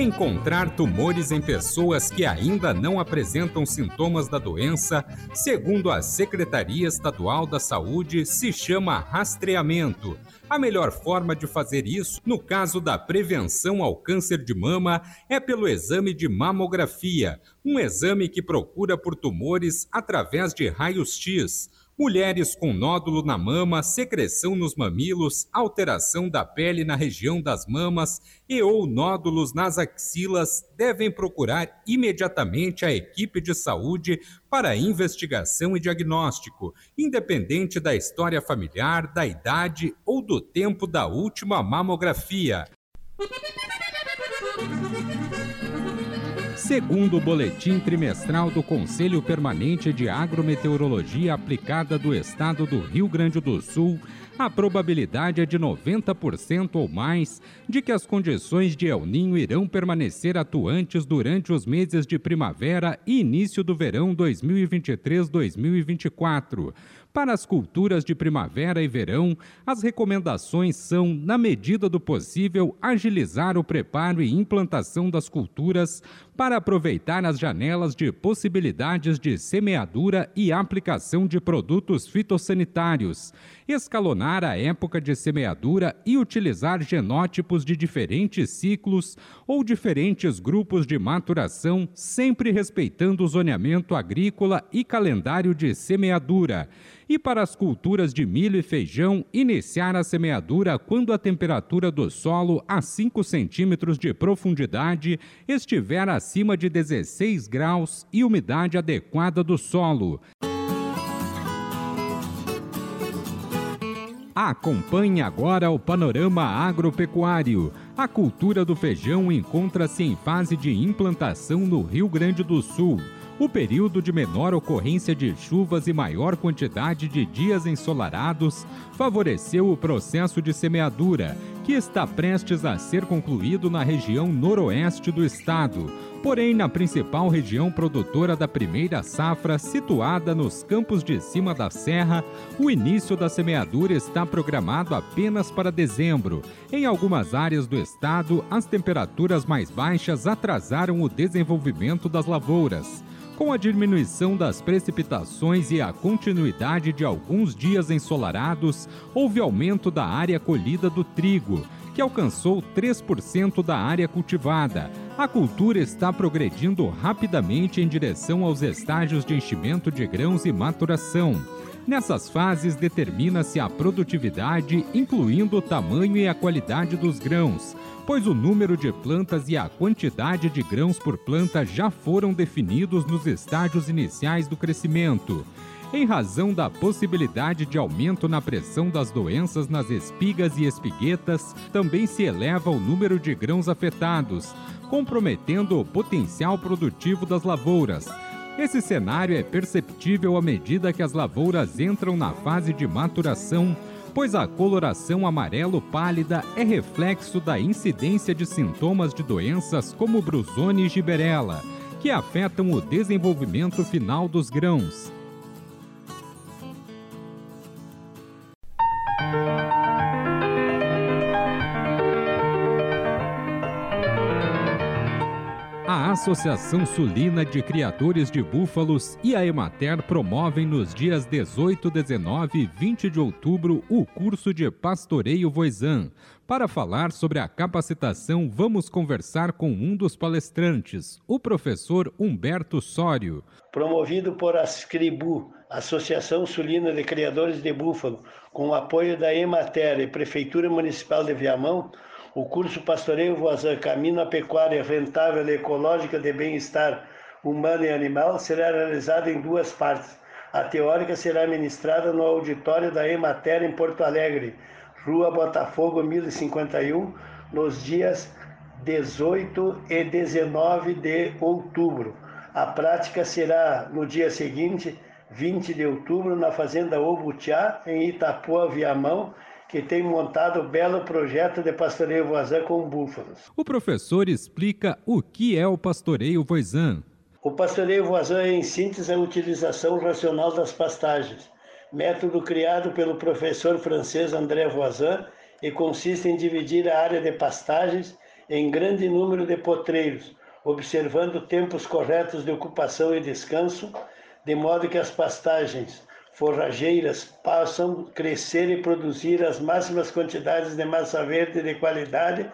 Encontrar tumores em pessoas que ainda não apresentam sintomas da doença, segundo a Secretaria Estadual da Saúde, se chama rastreamento. A melhor forma de fazer isso, no caso da prevenção ao câncer de mama, é pelo exame de mamografia, um exame que procura por tumores através de raios-x mulheres com nódulo na mama, secreção nos mamilos, alteração da pele na região das mamas e ou nódulos nas axilas devem procurar imediatamente a equipe de saúde para investigação e diagnóstico, independente da história familiar, da idade ou do tempo da última mamografia. Segundo o boletim trimestral do Conselho Permanente de Agrometeorologia Aplicada do Estado do Rio Grande do Sul, a probabilidade é de 90% ou mais de que as condições de El Ninho irão permanecer atuantes durante os meses de primavera e início do verão 2023-2024. Para as culturas de primavera e verão, as recomendações são, na medida do possível, agilizar o preparo e implantação das culturas para aproveitar as janelas de possibilidades de semeadura e aplicação de produtos fitossanitários, escalonar a época de semeadura e utilizar genótipos de diferentes ciclos ou diferentes grupos de maturação, sempre respeitando o zoneamento agrícola e calendário de semeadura e para as culturas de milho e feijão, iniciar a semeadura quando a temperatura do solo a 5 centímetros de profundidade estiver acima de 16 graus e umidade adequada do solo. Acompanhe agora o panorama agropecuário. A cultura do feijão encontra-se em fase de implantação no Rio Grande do Sul. O período de menor ocorrência de chuvas e maior quantidade de dias ensolarados favoreceu o processo de semeadura, que está prestes a ser concluído na região noroeste do estado. Porém, na principal região produtora da primeira safra, situada nos campos de cima da serra, o início da semeadura está programado apenas para dezembro. Em algumas áreas do estado, as temperaturas mais baixas atrasaram o desenvolvimento das lavouras. Com a diminuição das precipitações e a continuidade de alguns dias ensolarados, houve aumento da área colhida do trigo, que alcançou 3% da área cultivada. A cultura está progredindo rapidamente em direção aos estágios de enchimento de grãos e maturação. Nessas fases, determina-se a produtividade, incluindo o tamanho e a qualidade dos grãos pois o número de plantas e a quantidade de grãos por planta já foram definidos nos estágios iniciais do crescimento. Em razão da possibilidade de aumento na pressão das doenças nas espigas e espiguetas, também se eleva o número de grãos afetados, comprometendo o potencial produtivo das lavouras. Esse cenário é perceptível à medida que as lavouras entram na fase de maturação pois a coloração amarelo pálida é reflexo da incidência de sintomas de doenças como brusone e giberela, que afetam o desenvolvimento final dos grãos. Associação Sulina de Criadores de Búfalos e a Emater promovem nos dias 18, 19 e 20 de outubro o curso de Pastoreio Voisan. Para falar sobre a capacitação, vamos conversar com um dos palestrantes, o professor Humberto Sório. Promovido por Ascribu, Associação Sulina de Criadores de Búfalo, com o apoio da Emater e Prefeitura Municipal de Viamão, o curso Pastoreio Voazan Caminho à Pecuária Rentável e Ecológica de Bem-Estar Humano e Animal será realizado em duas partes. A teórica será ministrada no auditório da Emater em Porto Alegre, Rua Botafogo 1051, nos dias 18 e 19 de outubro. A prática será no dia seguinte, 20 de outubro, na Fazenda Obutiá, em Itapuã, Viamão, que tem montado um belo projeto de pastoreio voisin com búfalos. O professor explica o que é o pastoreio voisin. O pastoreio voisin é, em síntese, a utilização racional das pastagens, método criado pelo professor francês André Voisin e consiste em dividir a área de pastagens em grande número de potreiros, observando tempos corretos de ocupação e descanso, de modo que as pastagens forrageiras possam crescer e produzir as máximas quantidades de massa verde de qualidade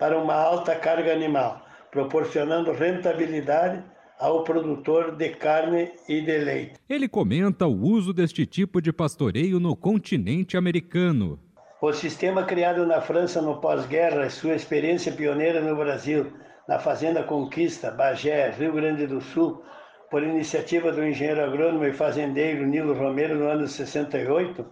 para uma alta carga animal, proporcionando rentabilidade ao produtor de carne e de leite. Ele comenta o uso deste tipo de pastoreio no continente americano. O sistema criado na França no pós-guerra e sua experiência pioneira no Brasil, na Fazenda Conquista, Bagé, Rio Grande do Sul, por iniciativa do engenheiro agrônomo e fazendeiro Nilo Romero no ano 68,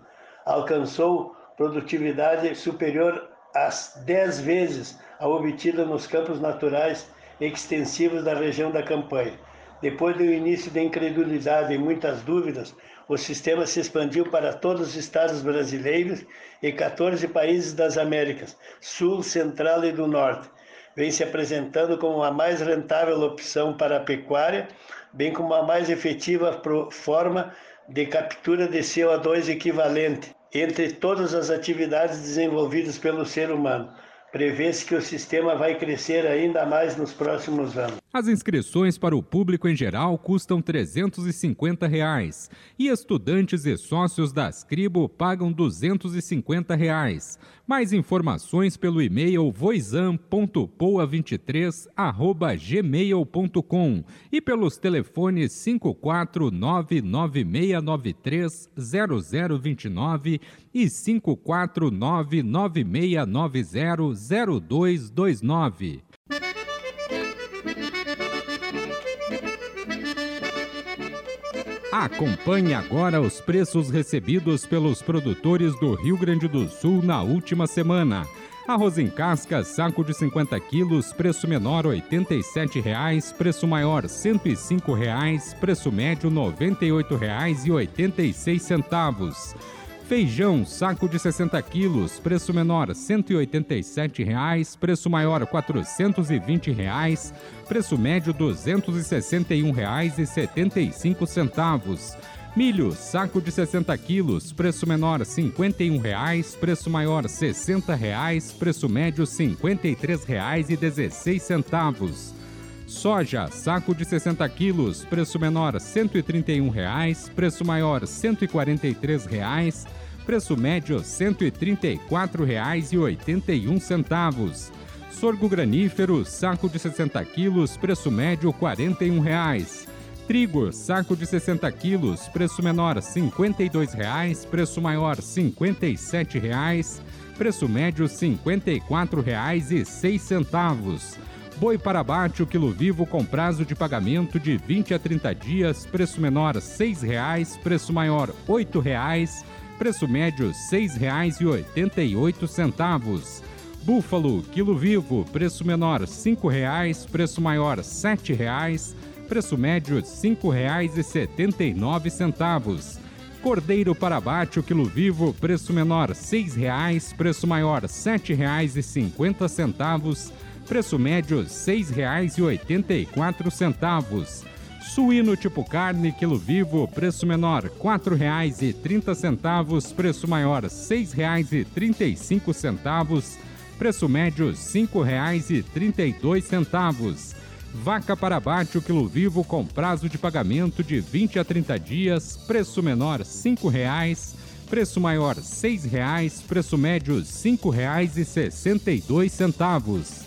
alcançou produtividade superior às 10 vezes a obtida nos campos naturais extensivos da região da campanha. Depois do início da incredulidade e muitas dúvidas, o sistema se expandiu para todos os estados brasileiros e 14 países das Américas, Sul, Central e do Norte. Vem se apresentando como a mais rentável opção para a pecuária, bem como a mais efetiva forma de captura de CO2 equivalente entre todas as atividades desenvolvidas pelo ser humano. Prevê-se que o sistema vai crescer ainda mais nos próximos anos. As inscrições para o público em geral custam 350 reais, e estudantes e sócios da Ascribo pagam 250 reais. Mais informações pelo e-mail voisam.poa23@gmail.com e pelos telefones 54996930029 e 54996900229. Acompanhe agora os preços recebidos pelos produtores do Rio Grande do Sul na última semana. Arroz em casca, saco de 50 quilos, preço menor R$ 87,00, preço maior R$ 105,00, preço médio R$ 98,86. Feijão, saco de 60 quilos, preço menor 187 reais, preço maior 420 reais, preço médio R$ 261,75. Milho, saco de 60 quilos, preço menor 51 reais, preço maior 60 reais, preço médio R$ 53,16. Soja, saco de 60 quilos, preço menor 131 reais, preço maior 143 reais, preço médio R$ 134,81. Sorgo granífero, saco de 60 quilos, preço médio 41 reais. Trigo, saco de 60 quilos, preço menor R$ 52,00, preço maior R$ 57,00, preço médio R$ 54,06. Boi para abate, o quilo vivo com prazo de pagamento de 20 a 30 dias, preço menor R$ 6,00, preço maior R$ 8,00, preço médio R$ 6,88. Búfalo, quilo vivo, preço menor R$ 5,00, preço maior R$ 7,00, preço médio R$ 5,79. Cordeiro para abate, o quilo vivo, preço menor R$ 6,00, preço maior R$ 7,50 preço médio R$ 6,84. Suíno tipo carne, quilo vivo, preço menor R$ 4,30, preço maior R$ 6,35, preço médio R$ 5,32. Vaca para abate, o quilo vivo com prazo de pagamento de 20 a 30 dias, preço menor R$ 5,00, preço maior R$ 6,00, preço médio R$ 5,62.